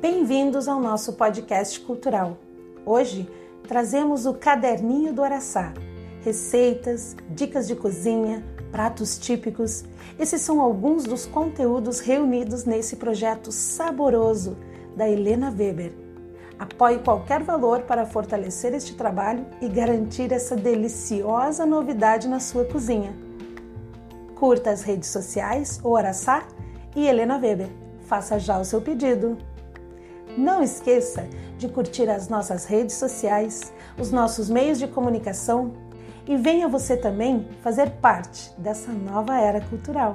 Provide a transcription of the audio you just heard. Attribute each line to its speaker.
Speaker 1: Bem-vindos ao nosso podcast cultural. Hoje trazemos o Caderninho do Araçá. Receitas, dicas de cozinha, pratos típicos. Esses são alguns dos conteúdos reunidos nesse projeto saboroso da Helena Weber. Apoie qualquer valor para fortalecer este trabalho e garantir essa deliciosa novidade na sua cozinha. Curta as redes sociais ou Araçá e Helena Weber. Faça já o seu pedido. Não esqueça de curtir as nossas redes sociais, os nossos meios de comunicação e venha você também fazer parte dessa nova era cultural.